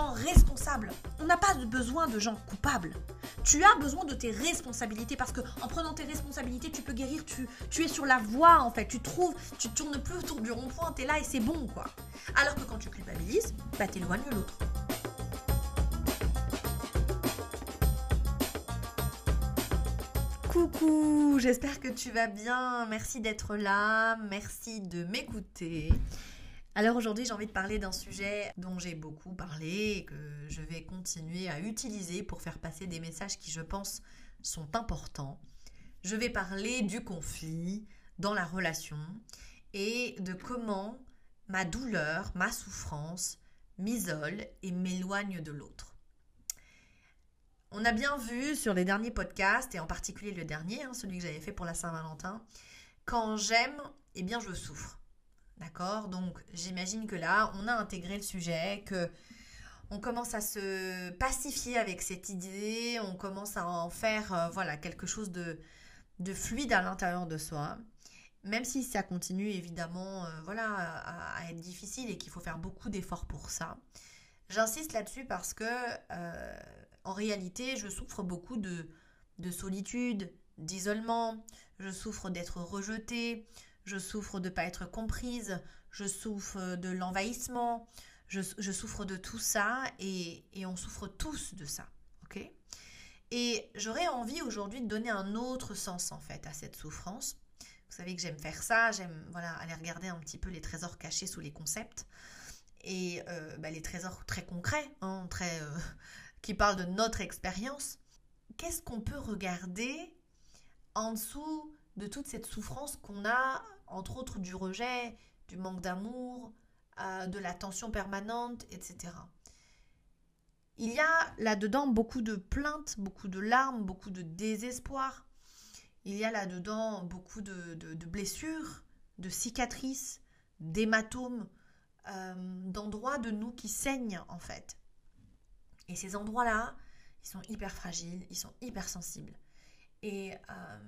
gens responsables. On n'a pas besoin de gens coupables. Tu as besoin de tes responsabilités parce que en prenant tes responsabilités, tu peux guérir. Tu, tu es sur la voie en fait. Tu trouves, tu tournes plus autour du rond-point. T'es là et c'est bon quoi. Alors que quand tu culpabilises, bah t'éloignes l'autre. Coucou, j'espère que tu vas bien. Merci d'être là, merci de m'écouter. Alors aujourd'hui, j'ai envie de parler d'un sujet dont j'ai beaucoup parlé et que je vais continuer à utiliser pour faire passer des messages qui, je pense, sont importants. Je vais parler du conflit dans la relation et de comment ma douleur, ma souffrance m'isole et m'éloigne de l'autre. On a bien vu sur les derniers podcasts, et en particulier le dernier, hein, celui que j'avais fait pour la Saint-Valentin, quand j'aime, eh bien je souffre. D'accord Donc j'imagine que là, on a intégré le sujet, que on commence à se pacifier avec cette idée, on commence à en faire euh, voilà quelque chose de, de fluide à l'intérieur de soi. Même si ça continue évidemment euh, voilà, à, être difficile et qu'il faut faire beaucoup d'efforts pour ça. J'insiste là-dessus parce que euh, en réalité, je souffre beaucoup de, solitude, d'isolement, je souffre d'être rejetée, je souffre de ne pas être comprise, je souffre de l'envahissement, je, souffre de tout ça et, on souffre tous de ça. ok? Et j'aurais envie aujourd'hui de donner un autre sens en fait à cette souffrance. Vous savez que j'aime faire ça, j'aime voilà aller regarder un petit peu les trésors cachés sous les concepts et euh, bah, les trésors très concrets, hein, très euh, qui parle de notre expérience, qu'est-ce qu'on peut regarder en dessous de toute cette souffrance qu'on a, entre autres du rejet, du manque d'amour, euh, de la tension permanente, etc. Il y a là-dedans beaucoup de plaintes, beaucoup de larmes, beaucoup de désespoir. Il y a là-dedans beaucoup de, blessures, de cicatrices, d'hématomes, euh, d'endroits de nous qui saignent en fait. Et ces endroits-là, ils sont hyper fragiles, ils sont hyper sensibles. Et euh,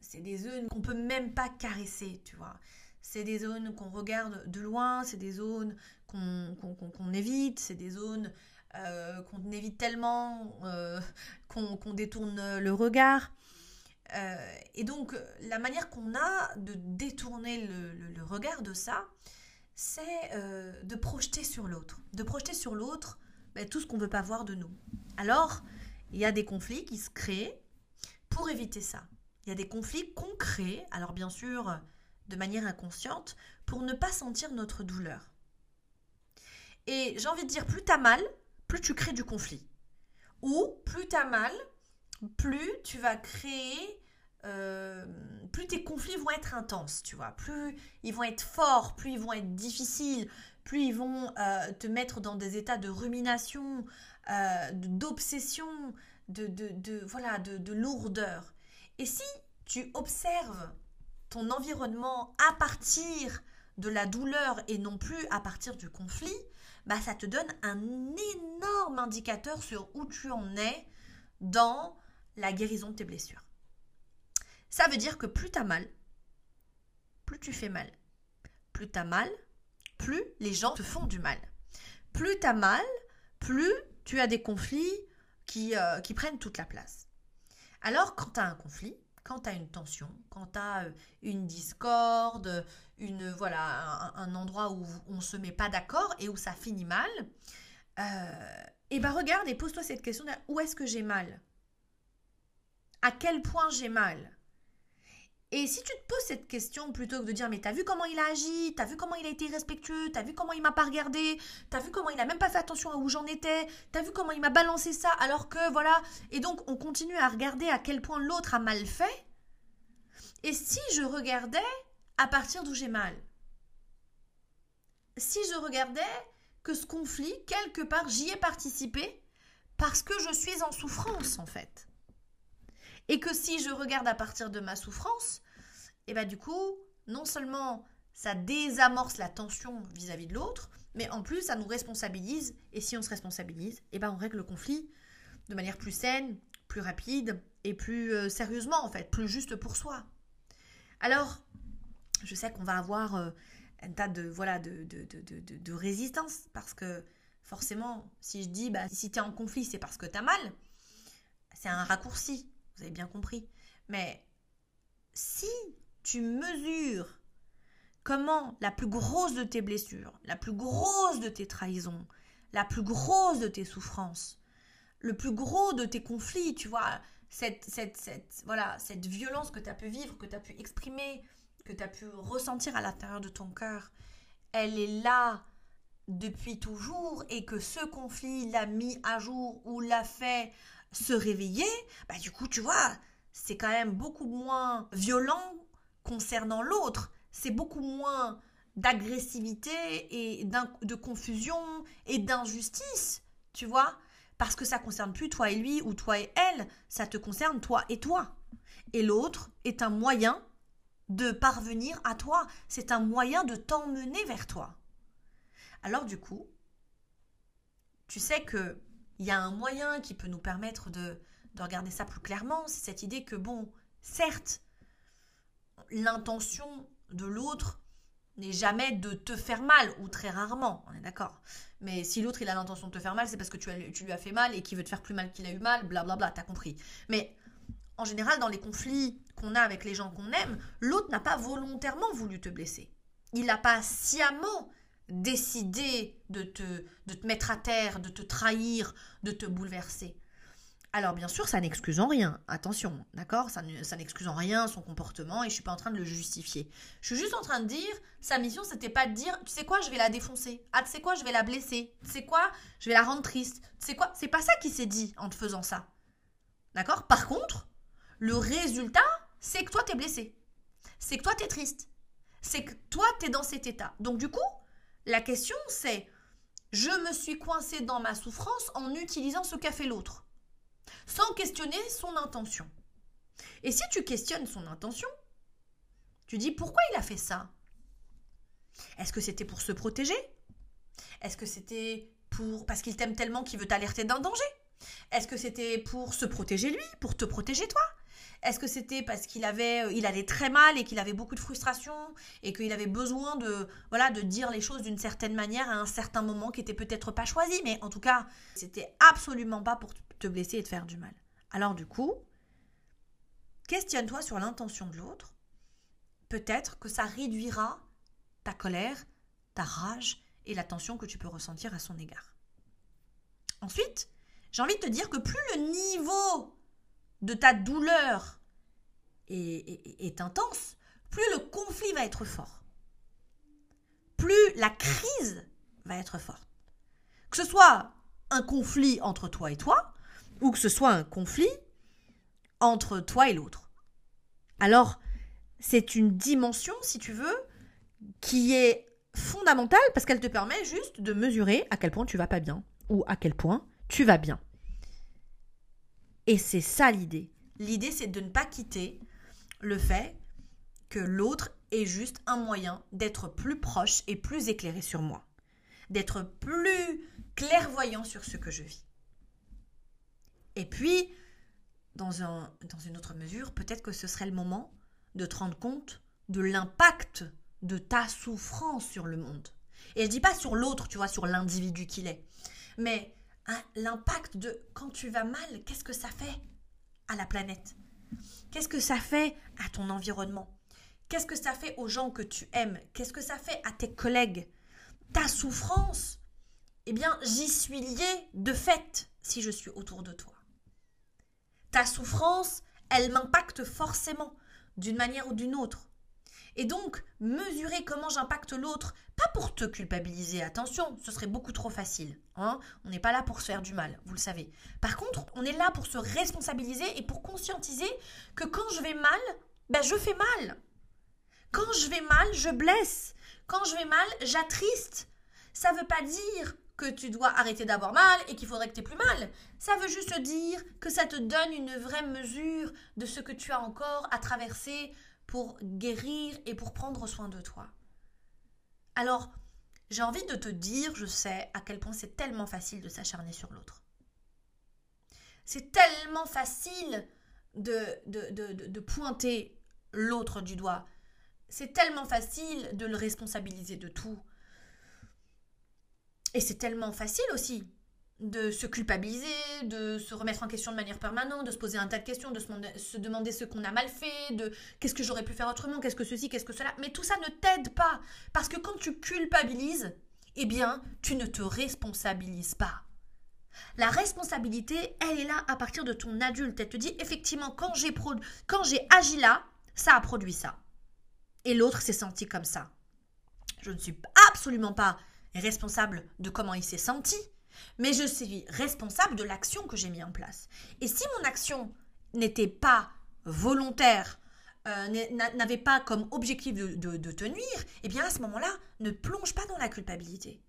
c'est des zones qu'on peut même pas caresser, tu vois. C'est des zones qu'on regarde de loin, c'est des zones qu'on évite, c'est des zones euh, qu'on évite tellement euh, qu'on détourne le regard. et donc, la manière qu'on a de détourner le regard de ça, c'est de projeter sur l'autre. De projeter sur l'autre ben, tout ce qu'on ne veut pas voir de nous. Alors, il y a des conflits qui se créent pour éviter ça. Il y a des conflits qu'on crée, alors bien sûr de manière inconsciente, pour ne pas sentir notre douleur. Et j'ai envie de dire, plus t'as mal, plus tu crées du conflit. Ou plus t'as mal, plus tu vas créer, euh, plus tes conflits vont être intenses, tu vois. Plus ils vont être forts, plus ils vont être difficiles, plus ils vont euh, te mettre dans des états de rumination, euh, d'obsession, de, voilà, de, lourdeur. Et si tu observes ton environnement à partir de la douleur et non plus à partir du conflit, bah ça te donne un énorme indicateur sur où tu en es dans la guérison de tes blessures. Ça veut dire que plus tu as mal, plus tu fais mal. Plus tu as mal, plus les gens te font du mal. Plus tu as mal, plus tu as des conflits qui, euh, qui prennent toute la place. Alors, quand tu as un conflit, quand tu as une tension, quand tu as euh, une discorde, une, voilà, un, endroit où on ne se met pas d'accord et où ça finit mal, euh, et ben regarde et pose-toi cette question où est-ce que j'ai mal? À quel point j'ai mal? Et si tu te poses cette question plutôt que de dire mais t'as vu comment il a agi, t'as vu comment il a été respectueux, t'as vu comment il m'a pas regardé, t'as vu comment il a même pas fait attention à où j'en étais, t'as vu comment il m'a balancé ça alors que voilà. Et donc on continue à regarder à quel point l'autre a mal fait. Et si je regardais à partir d'où j'ai mal? Si je regardais que ce conflit, quelque part, j'y ai participé parce que je suis en souffrance en fait. Et que si je regarde à partir de ma souffrance, et eh bien du coup, non seulement ça désamorce la tension vis-à-vis de l'autre, mais en plus ça nous responsabilise. Et si on se responsabilise, et eh ben on règle le conflit de manière plus saine, plus rapide et plus euh, sérieusement en fait, plus juste pour soi. Alors, je sais qu'on va avoir euh, un tas de voilà de, de, de, de, résistance parce que forcément, si je dis, bah, si tu es en conflit, c'est parce que tu as mal, c'est un raccourci, vous avez bien compris. Mais si tu mesures comment la plus grosse de tes blessures, la plus grosse de tes trahisons, la plus grosse de tes souffrances, le plus gros de tes conflits, tu vois, cette, cette, cette, voilà, cette violence que tu as pu vivre, que tu as pu exprimer, que tu as pu ressentir à l'intérieur de ton cœur, elle est là depuis toujours et que ce conflit l'a mis à jour ou l'a fait se réveiller, bah du coup, tu vois, c'est quand même beaucoup moins violent concernant l'autre. C'est beaucoup moins d'agressivité et de confusion et d'injustice, tu vois, parce que ça concerne plus toi et lui ou toi et elle, ça te concerne toi et toi. Et l'autre est un moyen de parvenir à toi, c'est un moyen de t'emmener vers toi. Alors du coup, tu sais que il y a un moyen qui peut nous permettre de, de regarder ça plus clairement, c'est cette idée que bon, certes, l'intention de l'autre n'est jamais de te faire mal, ou très rarement, on est d'accord. Mais si l'autre il a l'intention de te faire mal, c'est parce que tu, tu, lui as fait mal et qu'il veut te faire plus mal qu'il a eu mal, blablabla, t'as compris. Mais en général, dans les conflits qu'on a avec les gens qu'on aime, l'autre n'a pas volontairement voulu te blesser. Il n'a pas sciemment décidé de te, de te mettre à terre, de te trahir, de te bouleverser. Alors bien sûr, ça n'excuse en rien, attention, d'accord? Ça, n'excuse en rien son comportement et je suis pas en train de le justifier. Je suis juste en train de dire, sa mission c'était pas de dire, tu sais quoi, je vais la défoncer. Ah, tu sais quoi, je vais la blesser. Tu sais quoi, je vais la rendre triste. Tu sais quoi, c'est pas ça qui s'est dit en te faisant ça. D'accord? Par contre, le résultat, c'est que toi t'es blessé. C'est que toi t'es triste. C'est que toi t'es dans cet état. Donc du coup, la question c'est, je me suis coincé dans ma souffrance en utilisant ce qu'a fait l'autre sans questionner son intention. Et si tu questionnes son intention, tu dis pourquoi il a fait ça? Est-ce que c'était pour se protéger? Est-ce que c'était pour parce qu'il t'aime tellement qu'il veut t'alerter d'un danger? Est-ce que c'était pour se protéger lui, pour te protéger toi? Est-ce que c'était parce qu'il avait, euh, il allait très mal et qu'il avait beaucoup de frustration et qu'il avait besoin de, voilà, de dire les choses d'une certaine manière à un certain moment qui était peut-être pas choisi, mais en tout cas, c'était absolument pas pour te blesser et te faire du mal. Alors du coup, questionne-toi sur l'intention de l'autre. Peut-être que ça réduira ta colère, ta rage et la tension que tu peux ressentir à son égard. Ensuite, j'ai envie de te dire que plus le niveau de ta douleur est, intense, plus le conflit va être fort. Plus la crise va être forte. Que ce soit un conflit entre toi et toi, ou que ce soit un conflit entre toi et l'autre. Alors, c'est une dimension, si tu veux, qui est fondamentale parce qu'elle te permet juste de mesurer à quel point tu vas pas bien ou à quel point tu vas bien. Et c'est ça l'idée. L'idée, c'est de ne pas quitter le fait que l'autre est juste un moyen d'être plus proche et plus éclairé sur moi, d'être plus clairvoyant sur ce que je vis. Et puis, dans, un, dans une autre mesure, peut-être que ce serait le moment de te rendre compte de l'impact de ta souffrance sur le monde. Et je dis pas sur l'autre, tu vois, sur l'individu qu'il est, mais hein, l'impact de quand tu vas mal, qu'est-ce que ça fait à la planète? Qu'est-ce que ça fait à ton environnement? Qu'est-ce que ça fait aux gens que tu aimes? Qu'est-ce que ça fait à tes collègues? Ta souffrance Eh bien, j'y suis liée de fait si je suis autour de toi. Ta souffrance, elle m'impacte forcément, d'une manière ou d'une autre. Et donc, mesurer comment j'impacte l'autre, pas pour te culpabiliser, attention, ce serait beaucoup trop facile. Hein on n'est pas là pour se faire du mal, vous le savez. Par contre, on est là pour se responsabiliser et pour conscientiser que quand je vais mal, ben je fais mal. Quand je vais mal, je blesse. Quand je vais mal, j'attriste. Ça ne veut pas dire que tu dois arrêter d'avoir mal et qu'il faudrait que tu aies plus mal. Ça veut juste dire que ça te donne une vraie mesure de ce que tu as encore à traverser pour guérir et pour prendre soin de toi. Alors, j'ai envie de te dire, je sais à quel point c'est tellement facile de s'acharner sur l'autre. C'est tellement facile de, pointer l'autre du doigt. C'est tellement facile de le responsabiliser de tout Et c'est tellement facile aussi de se culpabiliser, de se remettre en question de manière permanente, de se poser un tas de questions, de se demander, ce qu'on a mal fait, de qu'est-ce que j'aurais pu faire autrement, qu'est-ce que ceci, qu'est-ce que cela. Mais tout ça ne t'aide pas. Parce que quand tu culpabilises, eh bien, tu ne te responsabilises pas. La responsabilité, elle est là à partir de ton adulte. Elle te dit effectivement, quand j'ai, agi là, ça a produit ça. Et l'autre s'est senti comme ça. Je ne suis absolument pas responsable de comment il s'est senti mais je suis responsable de l'action que j'ai mis en place. Et si mon action n'était pas volontaire, euh, n'avait pas comme objectif de, de, te nuire, eh bien à ce moment-là, ne plonge pas dans la culpabilité.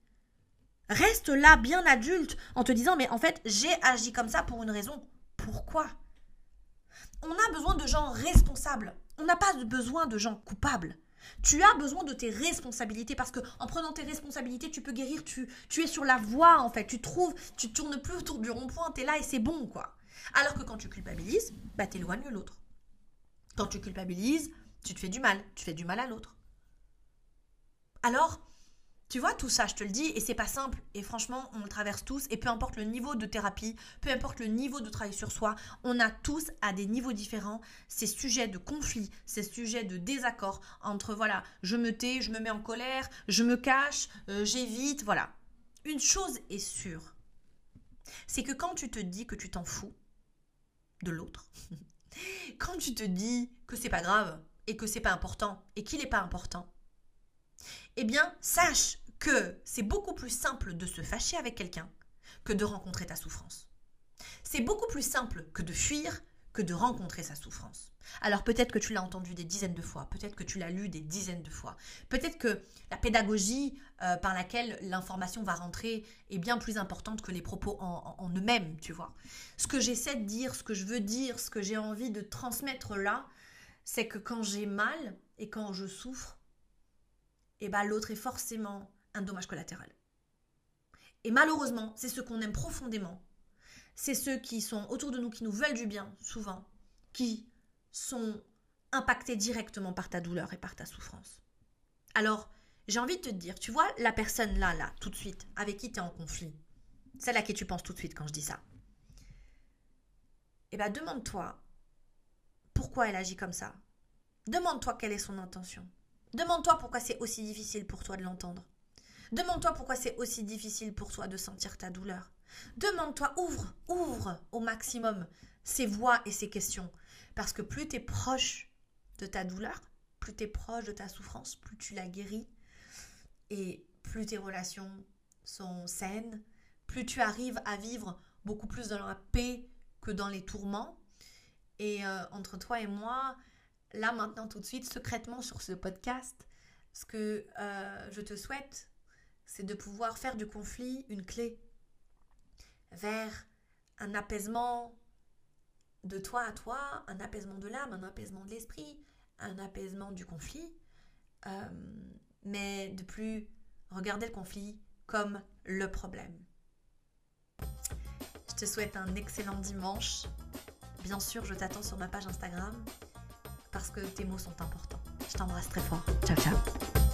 Reste là bien adulte en te disant mais en fait j'ai agi comme ça pour une raison. Pourquoi? On a besoin de gens responsables. On n'a pas besoin de gens coupables. Tu as besoin de tes responsabilités parce que en prenant tes responsabilités, tu peux guérir, tu, tu es sur la voie en fait, tu trouves, tu tournes plus autour du rond-point, tu es là et c'est bon quoi. Alors que quand tu culpabilises, bah t'éloignes l'autre. Quand tu culpabilises, tu te fais du mal, tu fais du mal à l'autre. Alors, tu vois, tout ça, je te le dis, et c'est pas simple. Et franchement, on le traverse tous. Et peu importe le niveau de thérapie, peu importe le niveau de travail sur soi, on a tous à des niveaux différents ces sujets de conflit, ces sujets de désaccord entre, voilà, je me tais, je me mets en colère, je me cache, euh, j'évite, voilà. Une chose est sûre, c'est que quand tu te dis que tu t'en fous de l'autre, quand tu te dis que c'est pas grave et que c'est pas important et qu'il n'est pas important, eh bien, sache que c'est beaucoup plus simple de se fâcher avec quelqu'un que de rencontrer ta souffrance. C'est beaucoup plus simple que de fuir que de rencontrer sa souffrance. Alors peut-être que tu l'as entendu des dizaines de fois, peut-être que tu l'as lu des dizaines de fois, peut-être que la pédagogie euh, par laquelle l'information va rentrer est bien plus importante que les propos en, en eux-mêmes, tu vois. Ce que j'essaie de dire, ce que je veux dire, ce que j'ai envie de transmettre là, c'est que quand j'ai mal et quand je souffre, eh ben, l'autre est forcément un dommage collatéral. Et malheureusement, c'est ceux qu'on aime profondément. C'est ceux qui sont autour de nous, qui nous veulent du bien, souvent, qui sont impactés directement par ta douleur et par ta souffrance. Alors, j'ai envie de te dire, tu vois, la personne là, là, tout de suite, avec qui tu es en conflit, celle à qui tu penses tout de suite quand je dis ça, eh bien, demande-toi pourquoi elle agit comme ça. Demande-toi quelle est son intention. Demande-toi pourquoi c'est aussi difficile pour toi de l'entendre. Demande-toi pourquoi c'est aussi difficile pour toi de sentir ta douleur. Demande-toi, ouvre, ouvre au maximum ces voix et ces questions. Parce que plus tu es proche de ta douleur, plus tu es proche de ta souffrance, plus tu la guéris, et plus tes relations sont saines, plus tu arrives à vivre beaucoup plus dans la paix que dans les tourments. Et euh, entre toi et moi, là maintenant tout de suite, secrètement sur ce podcast, ce que euh, je te souhaite, c'est de pouvoir faire du conflit une clé vers un apaisement de toi à toi, un apaisement de l'âme, un apaisement de l'esprit, un apaisement du conflit, euh, mais de plus regarder le conflit comme le problème. Je te souhaite un excellent dimanche. Bien sûr, je t'attends sur ma page Instagram parce que tes mots sont importants. Je t'embrasse très fort. Ciao, ciao.